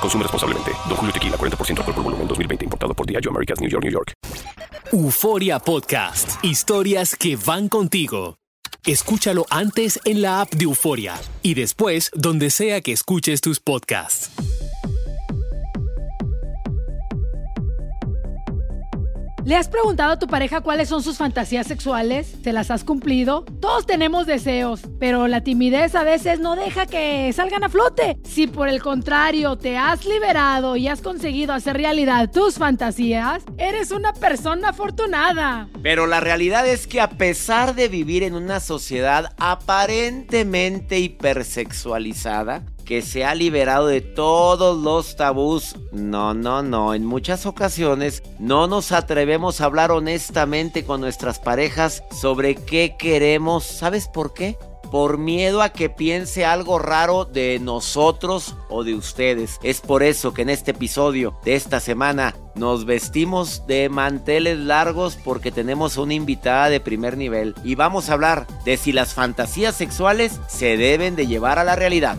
Consume responsablemente. Don Julio Tequila, 40% alcohol por volumen, 2020. Importado por Diageo Americas, New York, New York. Euforia Podcast. Historias que van contigo. Escúchalo antes en la app de Euforia y después donde sea que escuches tus podcasts. ¿Le has preguntado a tu pareja cuáles son sus fantasías sexuales? ¿Se las has cumplido? Todos tenemos deseos, pero la timidez a veces no deja que salgan a flote. Si por el contrario te has liberado y has conseguido hacer realidad tus fantasías, eres una persona afortunada. Pero la realidad es que a pesar de vivir en una sociedad aparentemente hipersexualizada, que se ha liberado de todos los tabús. No, no, no. En muchas ocasiones no nos atrevemos a hablar honestamente con nuestras parejas sobre qué queremos. ¿Sabes por qué? Por miedo a que piense algo raro de nosotros o de ustedes. Es por eso que en este episodio de esta semana nos vestimos de manteles largos porque tenemos una invitada de primer nivel y vamos a hablar de si las fantasías sexuales se deben de llevar a la realidad.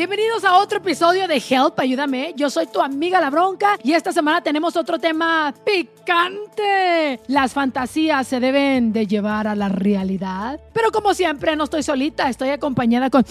Bienvenidos a otro episodio de Help, ayúdame. Yo soy tu amiga La Bronca y esta semana tenemos otro tema picante. Las fantasías se deben de llevar a la realidad. Pero como siempre, no estoy solita, estoy acompañada con...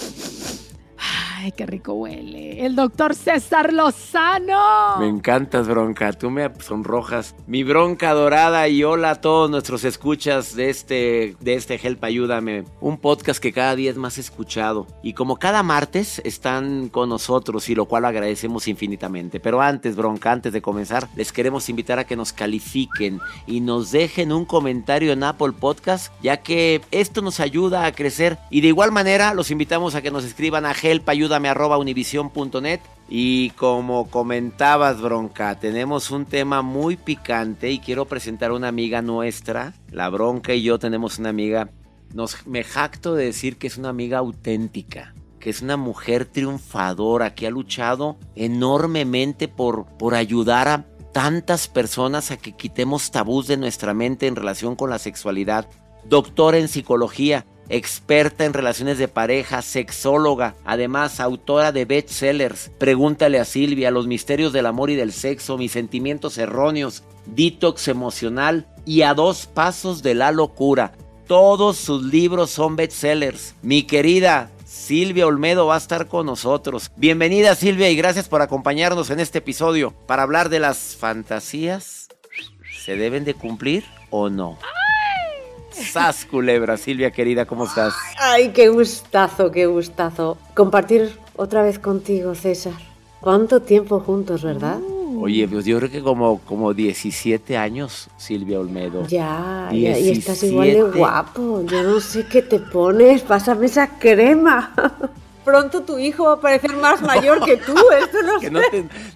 Ay, qué rico huele. El doctor César Lozano. Me encantas, bronca. Tú me sonrojas. Mi bronca dorada y hola a todos nuestros escuchas de este, de este Ayúdame. Un podcast que cada día es más escuchado. Y como cada martes están con nosotros y lo cual agradecemos infinitamente. Pero antes, bronca, antes de comenzar, les queremos invitar a que nos califiquen y nos dejen un comentario en Apple Podcast, ya que esto nos ayuda a crecer. Y de igual manera, los invitamos a que nos escriban a Help Ayúdame univision.net y como comentabas bronca tenemos un tema muy picante y quiero presentar a una amiga nuestra la bronca y yo tenemos una amiga. Nos me jacto de decir que es una amiga auténtica que es una mujer triunfadora que ha luchado enormemente por, por ayudar a tantas personas a que quitemos tabús de nuestra mente en relación con la sexualidad. Doctora en psicología experta en relaciones de pareja, sexóloga, además autora de bestsellers. Pregúntale a Silvia, Los misterios del amor y del sexo, mis sentimientos erróneos, detox emocional y a dos pasos de la locura. Todos sus libros son bestsellers. Mi querida Silvia Olmedo va a estar con nosotros. Bienvenida Silvia y gracias por acompañarnos en este episodio para hablar de las fantasías. ¿Se deben de cumplir o no? Sas culebra, Silvia querida, ¿cómo estás? Ay, qué gustazo, qué gustazo. Compartir otra vez contigo, César. ¿Cuánto tiempo juntos, verdad? Oye, pues yo creo que como, como 17 años, Silvia Olmedo. Ya, ya, y estás igual de guapo. Yo no sé qué te pones, pásame esa crema. pronto tu hijo va a parecer más mayor que tú, esto no que no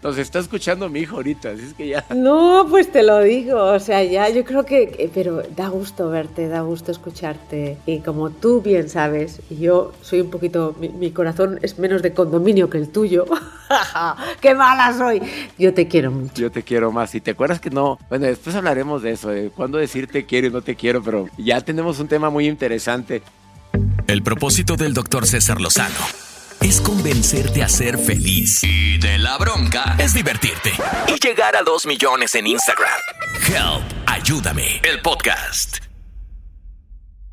nos está escuchando mi hijo ahorita, así es que ya. No, pues te lo digo, o sea, ya yo creo que, pero da gusto verte, da gusto escucharte. Y como tú bien sabes, yo soy un poquito, mi, corazón es menos de condominio que el tuyo. ¡Qué mala soy! Yo te quiero mucho. Yo te quiero más. Y te acuerdas que no, bueno, después hablaremos de eso, de cuándo decir te quiero y no te quiero, pero ya tenemos un tema muy interesante. El propósito del doctor César Lozano es convencerte a ser feliz. Y de la bronca es divertirte y llegar a dos millones en Instagram. Help, ayúdame, el podcast.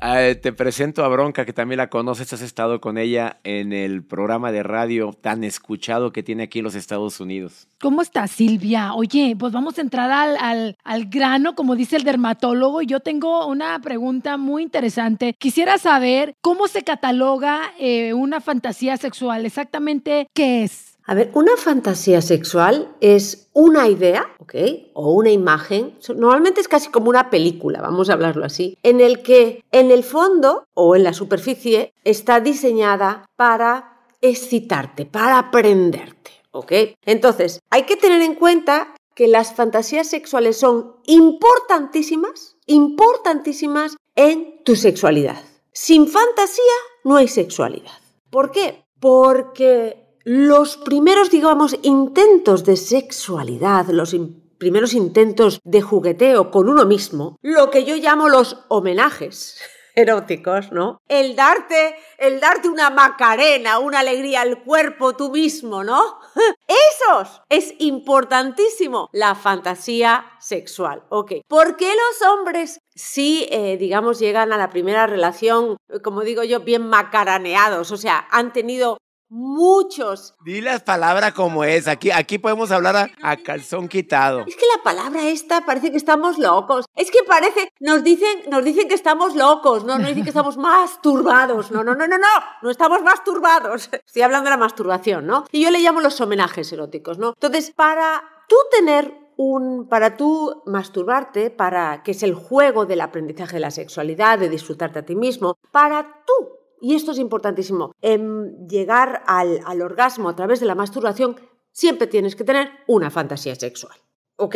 Eh, te presento a Bronca, que también la conoces, has estado con ella en el programa de radio tan escuchado que tiene aquí en los Estados Unidos. ¿Cómo estás, Silvia? Oye, pues vamos a entrar al, al, al grano, como dice el dermatólogo. Yo tengo una pregunta muy interesante. Quisiera saber cómo se cataloga eh, una fantasía sexual, exactamente qué es. A ver, una fantasía sexual es una idea, ¿ok? O una imagen, normalmente es casi como una película, vamos a hablarlo así, en el que en el fondo o en la superficie está diseñada para excitarte, para aprenderte, ¿ok? Entonces, hay que tener en cuenta que las fantasías sexuales son importantísimas, importantísimas en tu sexualidad. Sin fantasía no hay sexualidad. ¿Por qué? Porque los primeros, digamos, intentos de sexualidad, los primeros intentos de jugueteo con uno mismo, lo que yo llamo los homenajes eróticos, ¿no? El darte, el darte una macarena, una alegría al cuerpo tú mismo, ¿no? Esos es importantísimo la fantasía sexual, ¿ok? ¿Por qué los hombres sí, eh, digamos, llegan a la primera relación, como digo yo, bien macaraneados? O sea, han tenido muchos. Di las palabras como es. Aquí, aquí podemos hablar a, calzón quitado. Es que la palabra esta parece que estamos locos. Es que parece, nos dicen, nos dicen que estamos locos, no, nos dicen que estamos masturbados. No, no, no, no, no, no estamos masturbados. Estoy hablando de la masturbación, ¿no? Y yo le llamo los homenajes eróticos, ¿no? Entonces, para tú tener un, para tú masturbarte, para que es el juego del aprendizaje de la sexualidad, de disfrutarte a ti mismo, para tú y esto es importantísimo, en llegar al, orgasmo a través de la masturbación, siempre tienes que tener una fantasía sexual. ¿Ok?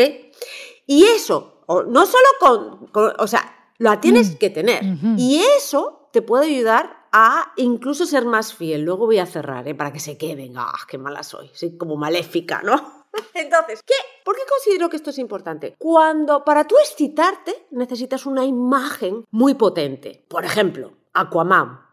Y eso, no solo con, o sea, la tienes mm. que tener. Y eso te puede ayudar a incluso ser más fiel. Luego voy a cerrar, ¿eh? para que se queden. ¡Ah, qué mala soy! Soy como maléfica, ¿no? Entonces, ¿qué? ¿Por qué considero que esto es importante? Cuando para tú excitarte necesitas una imagen muy potente. Por ejemplo, Aquaman.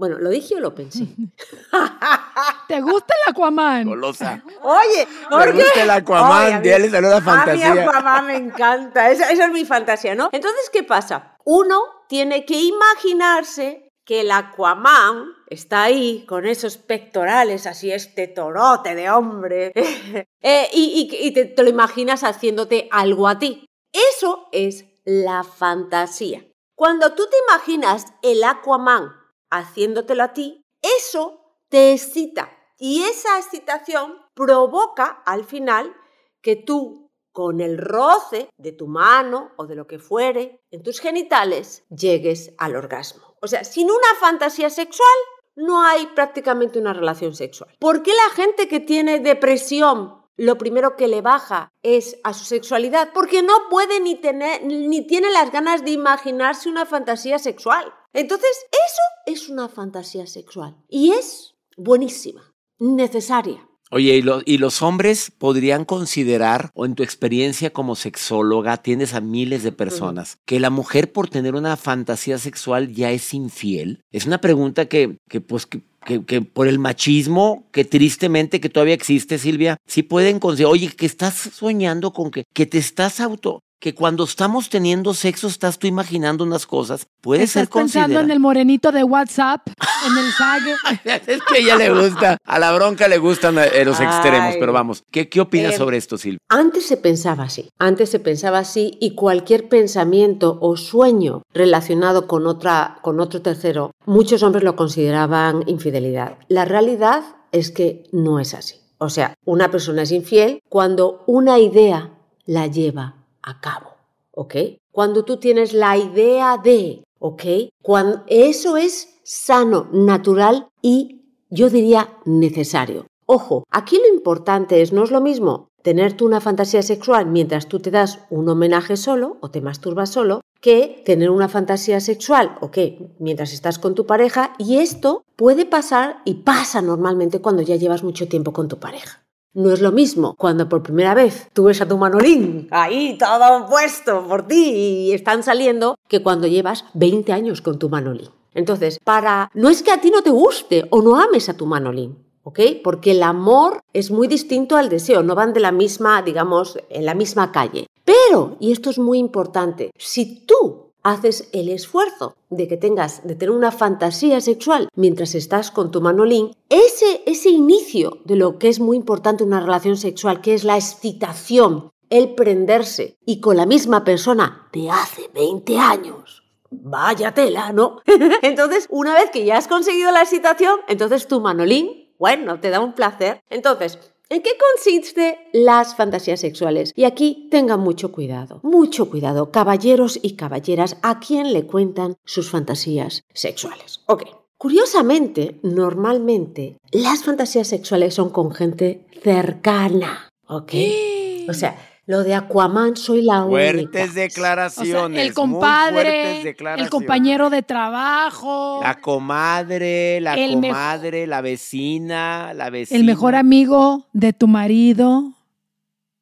Bueno, ¿lo dije o lo pensé? ¿Te gusta el Aquaman? Golosa. Oye, ¿por ¿Te gusta el Aquaman? Dile la fantasía. A mí Aquaman me encanta. Esa, esa es mi fantasía, ¿no? Entonces, ¿qué pasa? Uno tiene que imaginarse que el Aquaman está ahí con esos pectorales, así este torote de hombre, eh, y, te, te, lo imaginas haciéndote algo a ti. Eso es la fantasía. Cuando tú te imaginas el Aquaman haciéndotelo a ti, eso te excita. Y esa excitación provoca al final que tú, con el roce de tu mano o de lo que fuere en tus genitales, llegues al orgasmo. O sea, sin una fantasía sexual, no hay prácticamente una relación sexual. ¿Por qué la gente que tiene depresión lo primero que le baja es a su sexualidad? Porque no puede ni tener ni tiene las ganas de imaginarse una fantasía sexual. Entonces, eso es una fantasía sexual y es buenísima, necesaria. Oye, ¿y, los hombres podrían considerar, o en tu experiencia como sexóloga, tienes a miles de personas, que la mujer por tener una fantasía sexual ya es infiel? Es una pregunta que, que pues, que, que, por el machismo que tristemente que todavía existe, Silvia, sí pueden considerar, oye, que estás soñando con que, que te estás auto, que cuando estamos teniendo sexo estás tú imaginando unas cosas. Puede ser pensando en el morenito de WhatsApp, en el SAG. es que a ella le gusta, a la bronca le gustan eh, los extremos, pero vamos, ¿qué, qué opinas eh, sobre esto, Silvia? Antes se pensaba así, antes se pensaba así y cualquier pensamiento o sueño relacionado con, otra, con otro tercero, muchos hombres lo consideraban infidelidad. La realidad es que no es así. O sea, una persona es infiel cuando una idea la lleva a cabo, ¿ok? Cuando tú tienes la idea de, ¿ok? Cuando eso es sano, natural y yo diría necesario. Ojo, aquí lo importante es, no es lo mismo tener tú una fantasía sexual mientras tú te das un homenaje solo o te masturbas solo, que tener una fantasía sexual, ¿ok? Mientras estás con tu pareja y esto puede pasar y pasa normalmente cuando ya llevas mucho tiempo con tu pareja. No es lo mismo cuando por primera vez tú ves a tu manolín ahí todo puesto por ti y están saliendo que cuando llevas 20 años con tu manolín. Entonces, para no es que a ti no te guste o no ames a tu manolín, ¿ok? Porque el amor es muy distinto al deseo, no van de la misma, digamos, en la misma calle. Pero, y esto es muy importante, si tú haces el esfuerzo de que tengas, de tener una fantasía sexual mientras estás con tu manolín, ese, ese inicio de lo que es muy importante en una relación sexual, que es la excitación, el prenderse y con la misma persona de hace 20 años. Vaya tela, ¿no? entonces, una vez que ya has conseguido la excitación, entonces tu manolín, bueno, te da un placer. Entonces, ¿En qué consiste las fantasías sexuales? Y aquí tengan mucho cuidado, mucho cuidado, caballeros y caballeras, a quién le cuentan sus fantasías sexuales. Ok. Curiosamente, normalmente las fantasías sexuales son con gente cercana. ¿Ok? O sea, lo de Aquaman soy la fuertes única. declaraciones. el compadre, muy fuertes el compañero de trabajo, La comadre, la comadre, la vecina, la vecina. el mejor amigo de tu marido,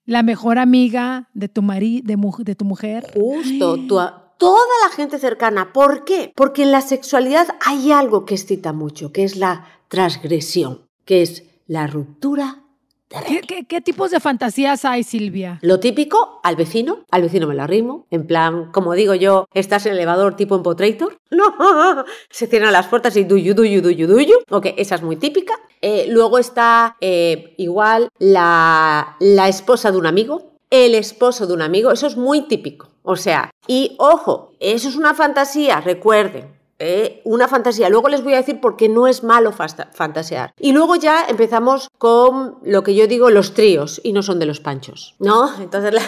la mejor amiga de tu mari, de, mu- de tu mujer. Justo, tu toda la gente cercana. ¿Por qué? Porque en la sexualidad hay algo que excita mucho, que es la transgresión, que es la ruptura ¿Qué, reglas. qué- qué tipos de fantasías hay, Silvia? Lo típico, al vecino, al vecino me la arrimo, en plan, como digo yo, estás en el elevador tipo Empotrator. No, se cierran las puertas y duyu, duyu, duyu, duyu. Ok, esa es muy típica. Eh, luego está eh, igual la, la esposa de un amigo, el esposo de un amigo, eso es muy típico. O sea, y ojo, eso es una fantasía, recuerden. Eh, una fantasía. Luego les voy a decir por qué no es malo fantasear. Y luego ya empezamos con lo que yo digo los tríos y no son de los panchos, ¿no? Entonces la...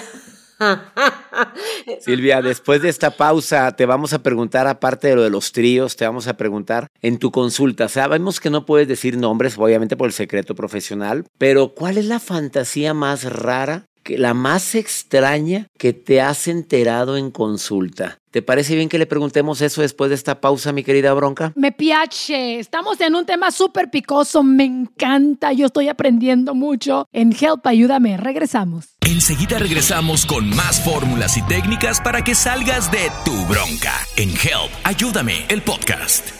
Silvia, después de esta pausa te vamos a preguntar, aparte de lo de los tríos, te vamos a preguntar en tu consulta. Sabemos que no puedes decir nombres, obviamente por el secreto profesional, pero ¿cuál es la fantasía más rara, que, la más extraña que te has enterado en consulta? ¿Te parece bien que le preguntemos eso después de esta pausa, mi querida Bronca? Me piace. Estamos en un tema súper picoso. Me encanta. Yo estoy aprendiendo mucho. En Help, ayúdame. Regresamos. Enseguida regresamos con más fórmulas y técnicas para que salgas de tu bronca en Help. Ayúdame, el podcast.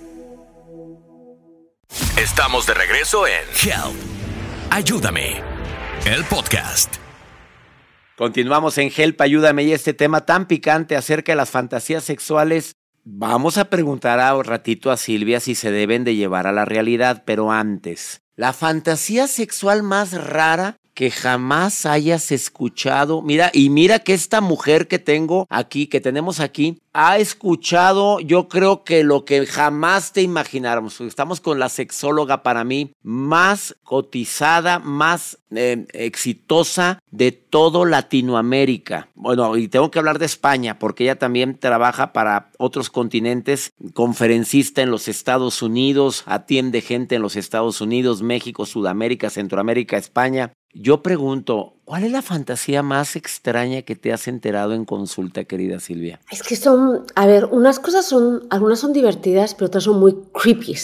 Estamos de regreso en Help. Ayúdame, el podcast. Continuamos en Help, ayúdame y este tema tan picante acerca de las fantasías sexuales. Vamos a preguntar a un ratito a Silvia si se deben de llevar a la realidad, pero antes, la fantasía sexual más rara que jamás hayas escuchado. Mira, y mira que esta mujer que tengo aquí, que tenemos aquí, ha escuchado, yo creo que lo que jamás te imagináramos. Estamos con la sexóloga para mí más cotizada, más eh, exitosa de todo Latinoamérica. Bueno, y tengo que hablar de España porque ella también trabaja para otros continentes, conferencista en los Estados Unidos, atiende gente en los Estados Unidos, México, Sudamérica, Centroamérica, España. Yo pregunto, ¿cuál es la fantasía más extraña que te has enterado en consulta, querida Silvia? Es que son, a ver, unas cosas son, algunas son divertidas, pero otras son muy creepy,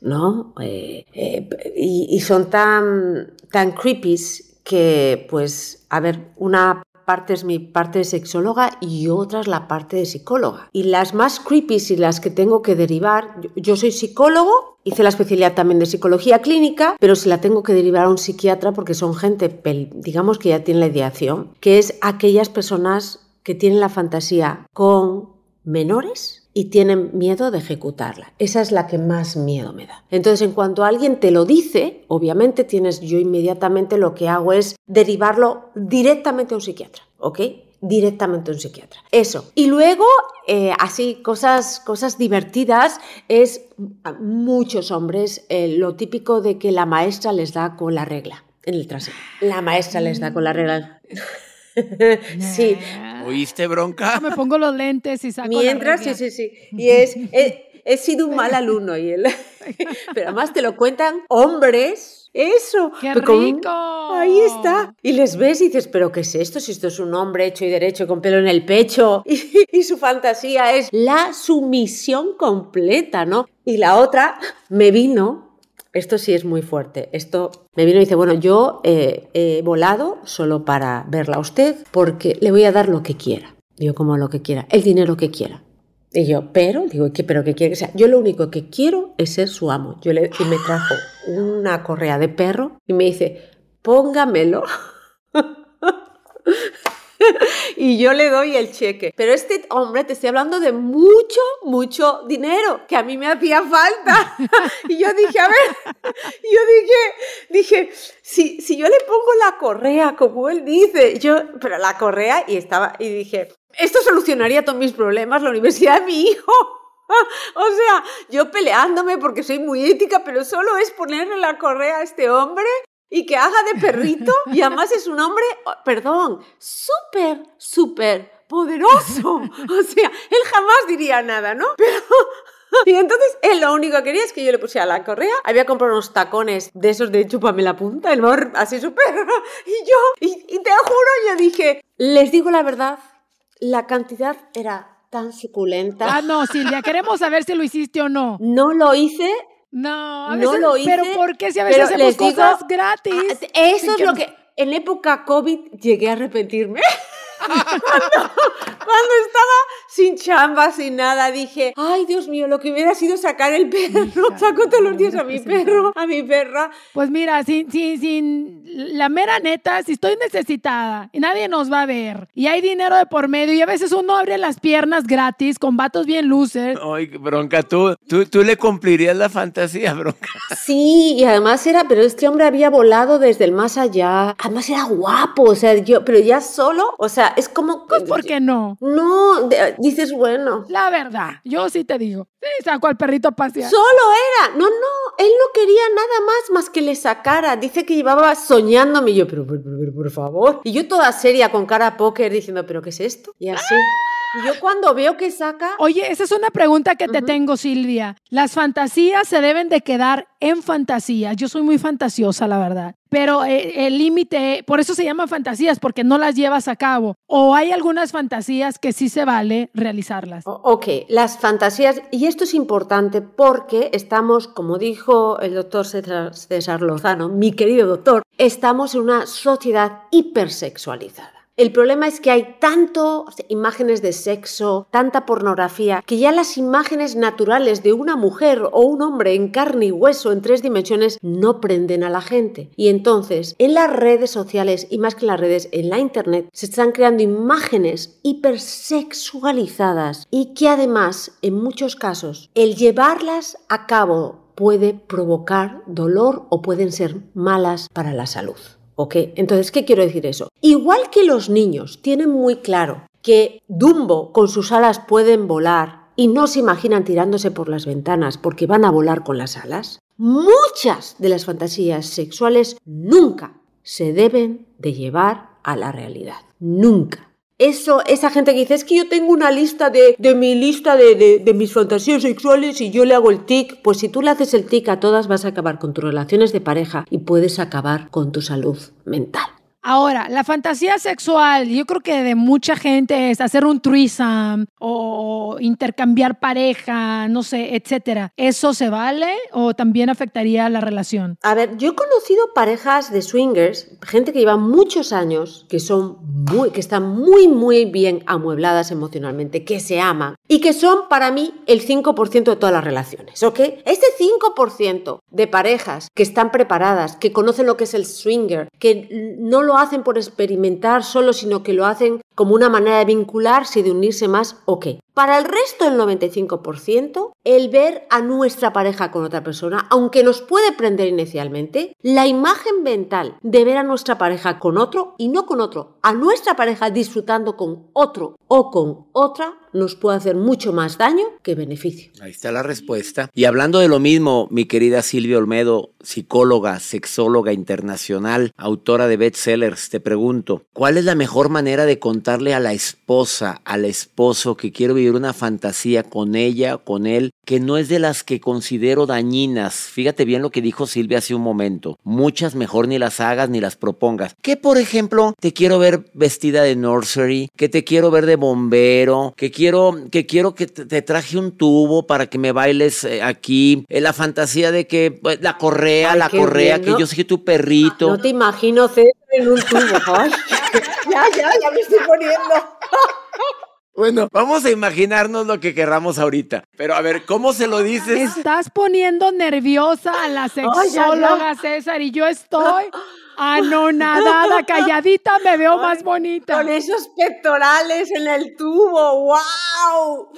¿no? Eh, eh, y, son tan, tan creepy que, pues, a ver, una parte es mi parte de sexóloga y otra es la parte de psicóloga. Y las más creepy y las que tengo que derivar, yo, soy psicólogo, hice la especialidad también de psicología clínica, pero si la tengo que derivar a un psiquiatra porque son gente, digamos que ya tiene la ideación, que es aquellas personas que tienen la fantasía con menores y tienen miedo de ejecutarla. Esa es la que más miedo me da. Entonces, en cuanto alguien te lo dice, obviamente tienes, yo inmediatamente lo que hago es derivarlo directamente a un psiquiatra, ¿ok? Directamente a un psiquiatra. Eso. Y luego, eh, así, cosas, cosas divertidas, es muchos hombres eh, lo típico de que la maestra les da con la regla en el trasero. La maestra les da con la regla. sí, ¿Oíste, bronca? Me pongo los lentes y saco la Mientras, sí, sí, sí. Y es, he, he sido un mal alumno. Y él, pero además te lo cuentan hombres. Eso. ¡Qué rico! Ahí está. Y les ves y dices, pero ¿qué es esto? Si esto es un hombre hecho y derecho con pelo en el pecho. Y, y su fantasía es la sumisión completa, ¿no? Y la otra me vino esto sí es muy fuerte. Esto me vino y dice, bueno, yo eh, he volado solo para verla a usted porque le voy a dar lo que quiera. Digo, como lo que quiera, el dinero que quiera. Y yo, pero, digo, ¿qué, pero qué quiere que sea? Yo lo único que quiero es ser su amo. Yo le, y me trajo una correa de perro y me dice, póngamelo. y yo le doy el cheque. Pero este hombre, te estoy hablando de mucho, mucho dinero que a mí me hacía falta. y yo dije, a ver, yo dije, dije, si, si yo le pongo la correa, como él dice, yo, pero la correa, y estaba, y dije, esto solucionaría todos mis problemas, la universidad de mi hijo. O sea, yo peleándome porque soy muy ética, pero solo es ponerle la correa a este hombre y que haga de perrito. Y además es un hombre, perdón, súper, súper poderoso. O sea, él jamás diría nada, ¿no? Pero... Y entonces él lo único que quería es que yo le pusiera la correa. Había comprado unos tacones de esos de chúpame la punta, el amor así súper. Y yo, y, y te juro, yo dije, les digo la verdad, la cantidad era tan suculenta. Ah, no, Silvia, queremos saber si lo hiciste o no. No lo hice, No, a no veces- lo hice. Pero ¿por qué si a veces hacemos digo- cosas gratis? Ah, Eso es que lo que en época COVID llegué a arrepentirme. Cuando, cuando estaba sin chamba, sin nada, dije, ay Dios mío, lo que hubiera sido sacar el perro. Saco todos los días a mi perro, a mi perra. Pues mira, sin, sin, sin la mera neta, si estoy necesitada y nadie nos va a ver y hay dinero de por medio y a veces uno abre las piernas gratis con vatos bien luces. Ay, bronca, tú, tú, tú le cumplirías la fantasía, bronca. Sí, y además era, pero este hombre había volado desde el más allá. Además era guapo, o sea, yo, pero ya solo, o sea, es como... Pues ¿por qué no? No, de- dices, bueno, La verdad, yo sí te digo. Sí, saco al perrito a pasear. Solo era. No, no, él no quería nada más más que le sacara. Dice que llevaba soñándome. Y yo, pero, pero, pero, pero, por favor. Y yo toda seria con cara póker diciendo, pero ¿qué es esto? Y así. Y yo cuando veo que saca... Oye, esa es una pregunta que te tengo, Silvia. Las fantasías se deben de quedar en fantasías. Yo soy muy fantasiosa, la verdad. Pero eh, el límite, por eso se llaman fantasías, porque no las llevas a cabo. O hay algunas fantasías que sí se vale realizarlas. Ok, las fantasías, y esto es importante porque estamos, como dijo el doctor César, César Lozano, mi querido doctor, estamos en una sociedad hipersexualizada. El problema es que hay tanto imágenes de sexo, tanta pornografía, que ya las imágenes naturales de una mujer o un hombre en carne y hueso en tres dimensiones no prenden a la gente. Y entonces, en las redes sociales y más que en las redes, en la internet, se están creando imágenes hipersexualizadas y que además, en muchos casos, el llevarlas a cabo puede provocar dolor o pueden ser malas para la salud. ¿Ok? Entonces, ¿qué quiero decir eso? Igual que los niños tienen muy claro que Dumbo con sus alas pueden volar y no se imaginan tirándose por las ventanas porque van a volar con las alas, muchas de las fantasías sexuales nunca se deben de llevar a la realidad. Nunca. Eso, esa gente que dice, es que yo tengo una lista de, de mi lista de, de- de mis fantasías sexuales y yo le hago el tic, pues si tú le haces el tic a todas vas a acabar con tus relaciones de pareja y puedes acabar con tu salud mental. Ahora, la fantasía sexual, yo creo que de mucha gente es hacer un threesome o intercambiar pareja, no sé, etcétera. ¿Eso se vale o también afectaría la relación? A ver, yo he conocido parejas de swingers, gente que lleva muchos años, que son muy, que están muy, muy bien amuebladas emocionalmente, que se aman y que son para mí el 5% de todas las relaciones, ¿ok? Este 5% de parejas que están preparadas, que conocen lo que es el swinger, que no lo hacen por experimentar solo, sino que lo hacen como una manera de vincularse y de unirse más, ok. Para el resto del 95%, el ver a nuestra pareja con otra persona, aunque nos puede prender inicialmente, la imagen mental de ver a nuestra pareja con otro y no con otro, a nuestra pareja disfrutando con otro o con otra, nos puede hacer mucho más daño que beneficio. Ahí está la respuesta. Y hablando de lo mismo, mi querida Silvia Olmedo, psicóloga, sexóloga internacional, autora de bestsellers, te pregunto, ¿cuál es la mejor manera de contarle a la esposa, al esposo que quiero vivir una fantasía con ella, con él, que no es de las que considero dañinas? Fíjate bien lo que dijo Silvia hace un momento. Muchas mejor ni las hagas ni las propongas. Que por ejemplo, te quiero ver vestida de nursery, que te quiero ver de bombero, que quiero que quiero que te, traje un tubo para que me bailes eh, aquí. Eh, la fantasía de que pues, la correa, la correa, que yo soy tu perrito. No te imagino César en un tubo. ya, ya, ya me estoy poniendo. Bueno, vamos a imaginarnos lo que querramos ahorita. Pero a ver, ¿cómo se lo dices? Estás poniendo nerviosa a la sexóloga, César, y yo estoy anonadada, calladita, me veo más bonita. Con esos pectorales en el tubo, wow.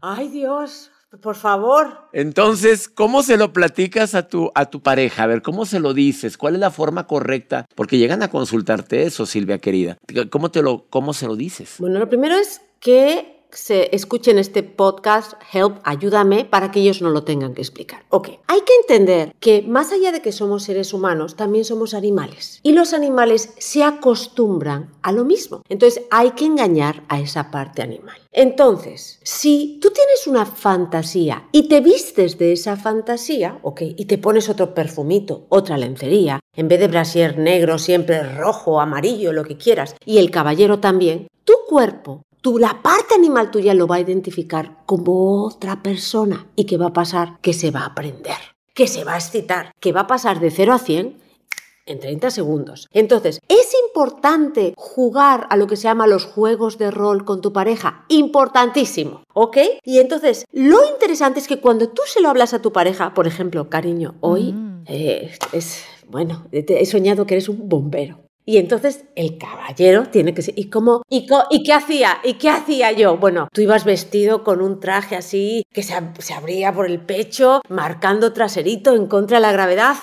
Ay, Dios. Por favor. Entonces, ¿cómo se lo platicas a tu, a tu pareja? A ver, ¿cómo se lo dices? ¿Cuál es la forma correcta? Porque llegan a consultarte eso, Silvia querida. ¿Cómo, te lo, cómo se lo dices? Bueno, lo primero es que se escuchen este podcast, Help, ayúdame, para que ellos no lo tengan que explicar. Ok, hay que entender que más allá de que somos seres humanos, también somos animales. Y los animales se acostumbran a lo mismo. Entonces hay que engañar a esa parte animal. Entonces, si tú tienes una fantasía y te vistes de esa fantasía, ok, y te pones otro perfumito, otra lencería, en vez de brasier negro, siempre rojo, amarillo, lo que quieras, y el caballero también, tu cuerpo tú, la parte animal tuya lo va a identificar como otra persona. ¿Y qué va a pasar? Que se va a aprender, que se va a excitar, que va a pasar de 0 a 100 en 30 segundos. Entonces, es importante jugar a lo que se llama los juegos de rol con tu pareja. Importantísimo, ¿ok? Y entonces, lo interesante es que cuando tú se lo hablas a tu pareja, por ejemplo, cariño, hoy mm. eh, es, bueno, he soñado que eres un bombero. Y entonces el caballero tiene que ser. ¿Y cómo? ¿Y, ¿Y qué hacía? ¿Y qué hacía yo? Bueno, tú ibas vestido con un traje así que se, se abría por el pecho, marcando traserito en contra de la gravedad.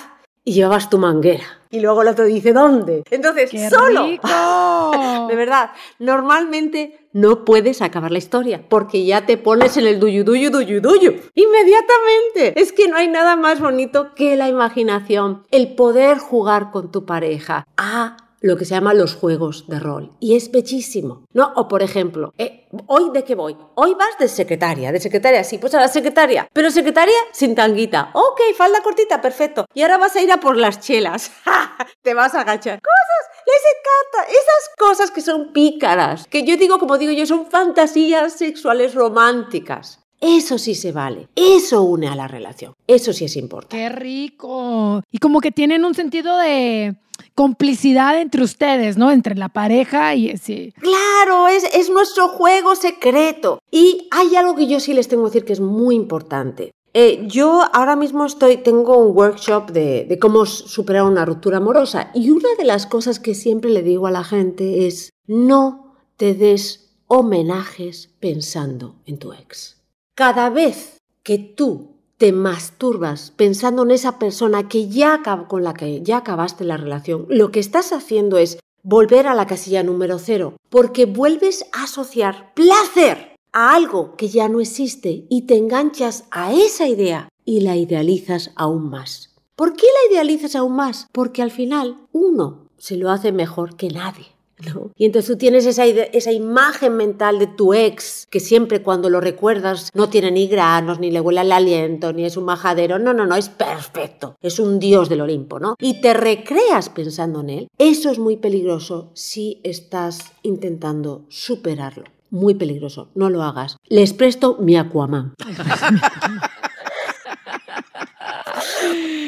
Y llevabas tu manguera. Y luego el otro dice, ¿dónde? Entonces, solo. de verdad, normalmente no puedes acabar la historia porque ya te pones en el duyu, duyu, duyu, duyu. Inmediatamente. Es que no hay nada más bonito que la imaginación, el poder jugar con tu pareja. a lo que se llama los juegos de rol. Y es bellísimo, ¿no? O por ejemplo, eh, ¿hoy de qué voy? Hoy vas de secretaria, de secretaria, sí, pues a la secretaria, pero secretaria sin tanguita. Ok, falda cortita, perfecto. Y ahora vas a ir a por las chelas. Te vas a agachar. Cosas, les encanta. Esas cosas que son pícaras, que yo digo, como digo yo, son fantasías sexuales románticas. Eso sí se vale. Eso une a la relación. Eso sí es importante. Qué rico. Y como que tienen un sentido de complicidad entre ustedes, ¿no? Entre la pareja y sí. Claro, es, es nuestro juego secreto. Y hay algo que yo sí les tengo que decir que es muy importante. Eh, yo ahora mismo estoy, tengo un workshop de, de, cómo superar una ruptura amorosa y una de las cosas que siempre le digo a la gente es no te des homenajes pensando en tu ex. Cada vez que tú te masturbas pensando en esa persona que ya con la que ya acabaste la relación, lo que estás haciendo es volver a la casilla número cero, porque vuelves a asociar placer a algo que ya no existe y te enganchas a esa idea y la idealizas aún más. ¿Por qué la idealizas aún más? Porque al final uno se lo hace mejor que nadie. Y entonces tú tienes esa, esa imagen mental de tu ex, que siempre cuando lo recuerdas no tiene ni granos, ni le huele al aliento, ni es un majadero. No, no, no, es perfecto. Es un dios del Olimpo, ¿no? Y te recreas pensando en él. Eso es muy peligroso si estás intentando superarlo. Muy peligroso. No lo hagas. Les presto mi Aquaman.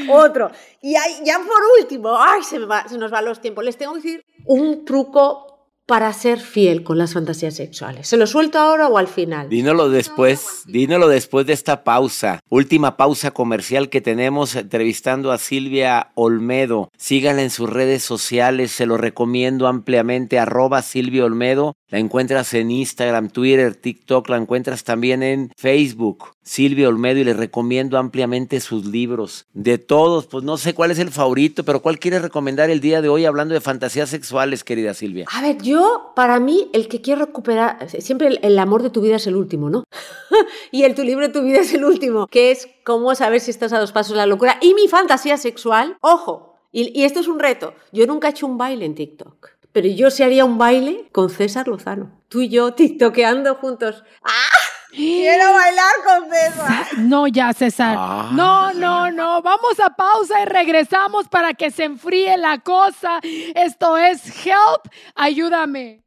Otro. Y ya por último, ay, se, me va- se nos van los tiempos. Les tengo que decir un truco para ser fiel con las fantasías sexuales. ¿Se lo suelto ahora o al final? Dínoslo después, dínoslo después de esta pausa. Última pausa comercial que tenemos entrevistando a Silvia Olmedo. Síganla en sus redes sociales, se lo recomiendo ampliamente. Arroba Silvia Olmedo. La encuentras en Instagram, Twitter, TikTok, la encuentras también en Facebook. Silvia Olmedo y les recomiendo ampliamente sus libros. De todos, pues no sé cuál es el favorito, pero ¿cuál quieres recomendar el día de hoy hablando de fantasías sexuales, querida Silvia? A ver, yo, para mí, el que quiero recuperar, siempre el, el amor de tu vida es el último, ¿no? y el tu libro de tu vida es el último, que es cómo saber si estás a dos pasos de la locura. Y mi fantasía sexual, ojo, y, y esto es un reto, yo nunca he hecho un baile en TikTok, pero yo sí haría un baile con César Lozano. Tú y yo tiktokeando juntos. ¡Ah! Quiero bailar con César. No, ya, César. Ah. No, no, no. Vamos a pausa y regresamos para que se enfríe la cosa. Esto es Help. Ayúdame.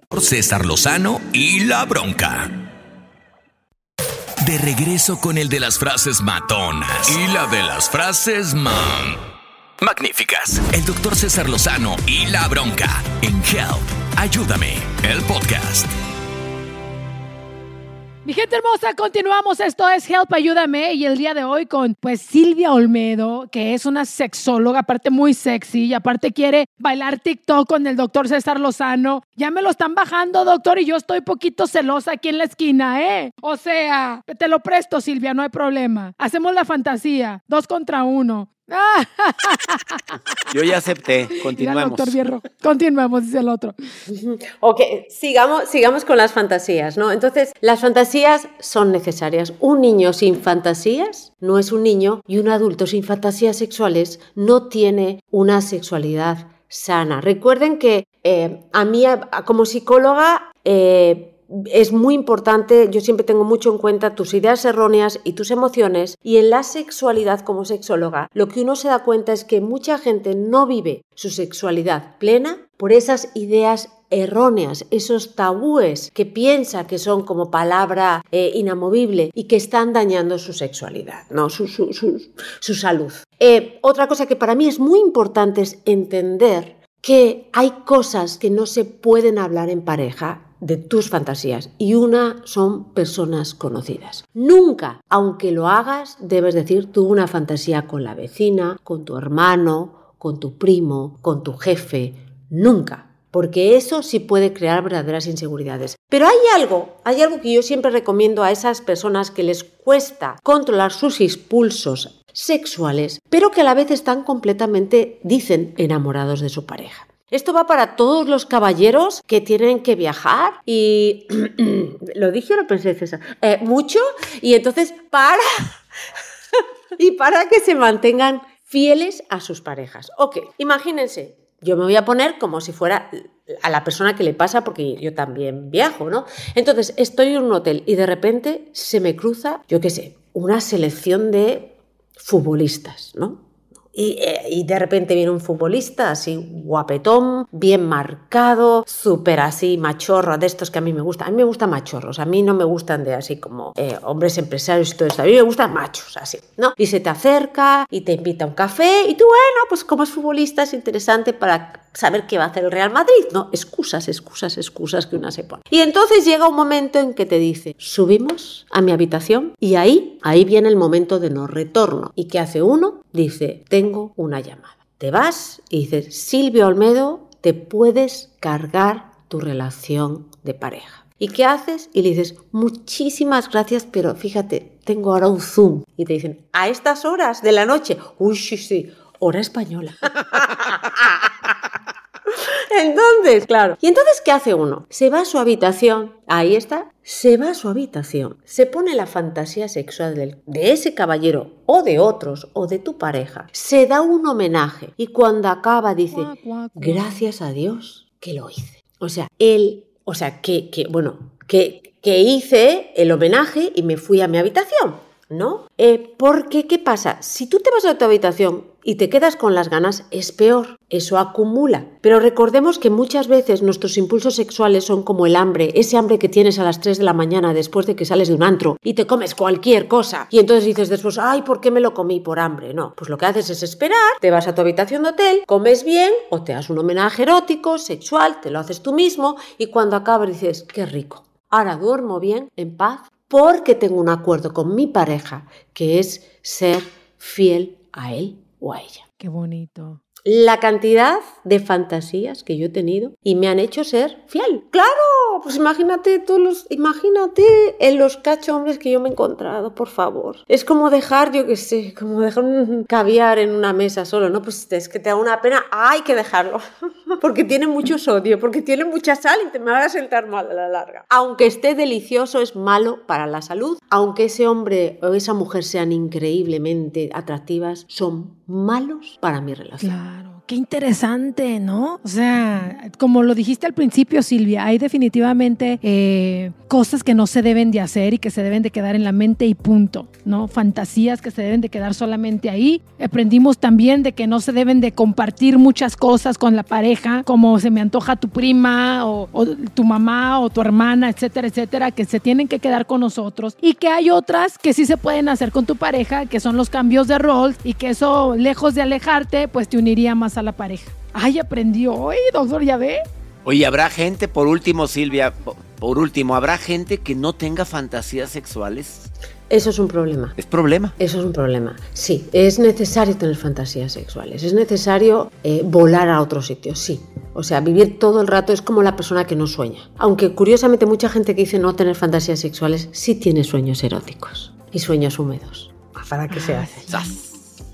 César Lozano y la bronca. De regreso con el de las frases matonas y la de las frases man. Magníficas. El doctor César Lozano y la bronca en Help. Ayúdame, el podcast. Mi gente hermosa, continuamos. Esto es Help, ayúdame. Y el día de hoy con, pues, Silvia Olmedo, que es una sexóloga, aparte muy sexy, y aparte quiere bailar TikTok con el doctor César Lozano. Ya me lo están bajando, doctor, y yo estoy poquito celosa aquí en la esquina, ¿eh? O sea, te lo presto, Silvia, no hay problema. Hacemos la fantasía, dos contra uno. Yo ya acepté. Continuemos. doctor Hierro. Continuemos, dice el otro. Ok, sigamos, sigamos con las fantasías, ¿no? Entonces, las fantasías son necesarias. Un niño sin fantasías no es un niño y un adulto sin fantasías sexuales no tiene una sexualidad sana. Recuerden que eh, a mí, como psicóloga, eh, es muy importante, yo siempre tengo mucho en cuenta tus ideas erróneas y tus emociones y en la sexualidad como sexóloga lo que uno se da cuenta es que mucha gente no vive su sexualidad plena por esas ideas erróneas, esos tabúes que piensa que son como palabra eh, inamovible y que están dañando su sexualidad, ¿no? su, su- su- su salud. Eh, otra cosa que para mí es muy importante es entender que hay cosas que no se pueden hablar en pareja de tus fantasías y una son personas conocidas. Nunca, aunque lo hagas, debes decir tú una fantasía con la vecina, con tu hermano, con tu primo, con tu jefe. Nunca. Porque eso sí puede crear verdaderas inseguridades. Pero hay algo, hay algo que yo siempre recomiendo a esas personas que les cuesta controlar sus impulsos sexuales, pero que a la vez están completamente, dicen, enamorados de su pareja. Esto va para todos los caballeros que tienen que viajar y lo dije o lo pensé, César, Eh, mucho y entonces para y para que se mantengan fieles a sus parejas. Ok, imagínense, yo me voy a poner como si fuera a la persona que le pasa porque yo también viajo, ¿no? Entonces estoy en un hotel y de repente se me cruza, yo qué sé, una selección de futbolistas, ¿no? Y, eh, y, de repente viene un futbolista así guapetón, bien marcado, súper así machorro, de estos que a mí me gustan. A mí me gustan machorros, a mí no me gustan de así como eh, hombres empresarios y todo esto. A mí me gustan machos así, ¿no? Y se te acerca y te invita a un café y tú, bueno, pues como es futbolista es interesante para saber qué va a hacer el Real Madrid, ¿no? Excusas, excusas, excusas que una se pone. Y entonces llega un momento en que te dice, subimos a mi habitación y ahí, ahí viene el momento de no retorno. ¿Y qué hace uno? Dice, tengo una llamada. Te vas y dices, Silvio Olmedo, te puedes cargar tu relación de pareja. ¿Y qué haces? Y le dices, muchísimas gracias, pero fíjate, tengo ahora un Zoom. Y te dicen, a estas horas de la noche, uy, sí, sí, hora española. Entonces, claro. ¿Y entonces qué hace uno? Se va a su habitación, ahí está, se va a su habitación, se pone la fantasía sexual del, de ese caballero o de otros o de tu pareja, se da un homenaje y cuando acaba dice, gracias a Dios que lo hice. O sea, él, o sea, que, que bueno, que, que hice el homenaje y me fui a mi habitación. ¿no? Eh, porque, ¿qué pasa? Si tú te vas a tu habitación y te quedas con las ganas, es peor. Eso acumula. Pero recordemos que muchas veces nuestros impulsos sexuales son como el hambre, ese hambre que tienes a las 3 de la mañana después de que sales de un antro y te comes cualquier cosa. Y entonces dices después, ay, ¿por qué me lo comí por hambre? No, pues lo que haces es esperar, te vas a tu habitación de hotel, comes bien o te das un homenaje erótico, sexual, te lo haces tú mismo y cuando acabas dices, qué rico. Ahora duermo bien, en paz, porque tengo un acuerdo con mi pareja, que es ser fiel a él o. Qué bonito. La cantidad de fantasías que yo he tenido y me han hecho ser fiel. Claro, pues imagínate todos los, imagínate en los cacho hombres que yo me he encontrado, por favor. Es como dejar, yo qué sé, como dejar un caviar en una mesa solo, ¿no? Pues es que te da una pena, hay que dejarlo. porque tiene mucho sodio, porque tiene mucha sal y te me va a sentar mal a la larga. Aunque esté delicioso, es malo para la salud. Aunque ese hombre o esa mujer sean increíblemente atractivas, son malos para mi relación. Qué interesante, ¿no? O sea, como lo dijiste al principio, Silvia, hay definitivamente eh, cosas que no se deben de hacer y que se deben de quedar en la mente y punto, ¿no? Fantasías que se deben de quedar solamente ahí. Aprendimos también de que no se deben de compartir muchas cosas con la pareja, como se me antoja tu prima o, o tu mamá o tu hermana, etcétera, etcétera, que se tienen que quedar con nosotros y que hay otras que sí se pueden hacer con tu pareja, que son los cambios de rol y que eso, lejos de alejarte, pues te uniría más a la pareja. Ay, aprendió hoy, doctor, ya ve. Oye, habrá gente, por último, Silvia, por último, ¿habrá gente que no tenga fantasías sexuales? Eso es un problema. ¿Es problema? Eso es un problema. Sí, es necesario tener fantasías sexuales. Es necesario eh, volar a otro sitio, sí. O sea, vivir todo el rato es como la persona que no sueña. Aunque curiosamente mucha gente que dice no tener fantasías sexuales sí tiene sueños eróticos y sueños húmedos. ¿Para qué se hace?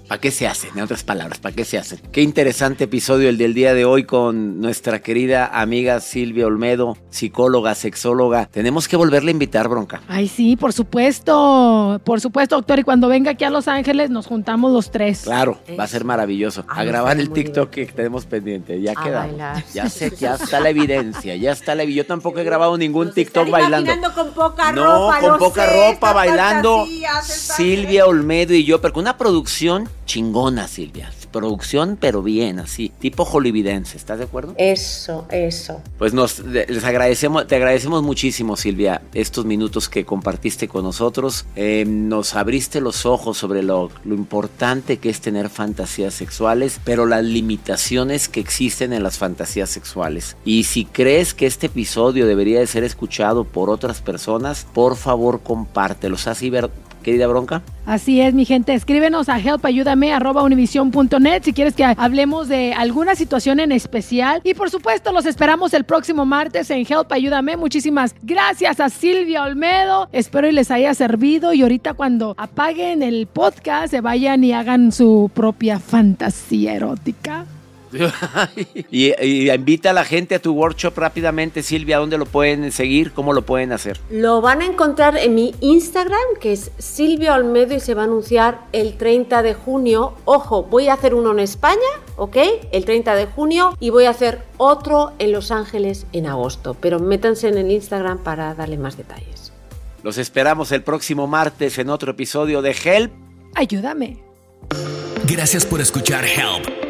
¿Para qué se hacen? En otras palabras, ¿para qué se hacen? Qué interesante episodio el del día de hoy con nuestra querida amiga Silvia Olmedo, psicóloga, sexóloga. Tenemos que volverle a invitar, bronca. Ay, sí, por supuesto. Por supuesto, doctor. Y cuando venga aquí a Los Ángeles, nos juntamos los tres. Claro, va a ser maravilloso. A grabar el TikTok que tenemos pendiente. Ya A queda. bailar. Ya sé, ya está la evidencia. Ya está la evidencia. Yo tampoco he grabado ningún TikTok bailando. con poca No, ropa, con lo poca sé, ropa, bailando. Silvia Olmedo y yo, pero con una producción chingona, Silvia. Producción, pero bien, así, tipo hollywoodense, ¿estás de acuerdo? Eso, eso. Pues nos les agradecemos, te agradecemos muchísimo, Silvia, estos minutos que compartiste con nosotros. Eh, nos abriste los ojos sobre lo, lo importante que es tener fantasías sexuales, pero las limitaciones que existen en las fantasías sexuales. Y si crees que este episodio debería de ser escuchado por otras personas, por favor compártelos. Así ver querida Bronca. Así es, mi gente. Escríbenos a helpayúdame.univision.net si quieres que hablemos de alguna situación en especial. Y por supuesto, los esperamos el próximo martes en Help Ayúdame. Muchísimas gracias a Silvia Olmedo. Espero y les haya servido. Y ahorita, cuando apaguen el podcast, se vayan y hagan su propia fantasía erótica. Y, invita a la gente a tu workshop rápidamente, Silvia, ¿dónde lo pueden seguir? ¿Cómo lo pueden hacer? Lo van a encontrar en mi Instagram, que es Silvia Olmedo, y se va a anunciar el 30 de junio. Ojo, voy a hacer uno en España, ¿ok? El 30 de junio, y voy a hacer otro en Los Ángeles en agosto. Pero métanse en el Instagram para darle más detalles. Los esperamos el próximo martes en otro episodio de Help. Ayúdame. Gracias por escuchar Help.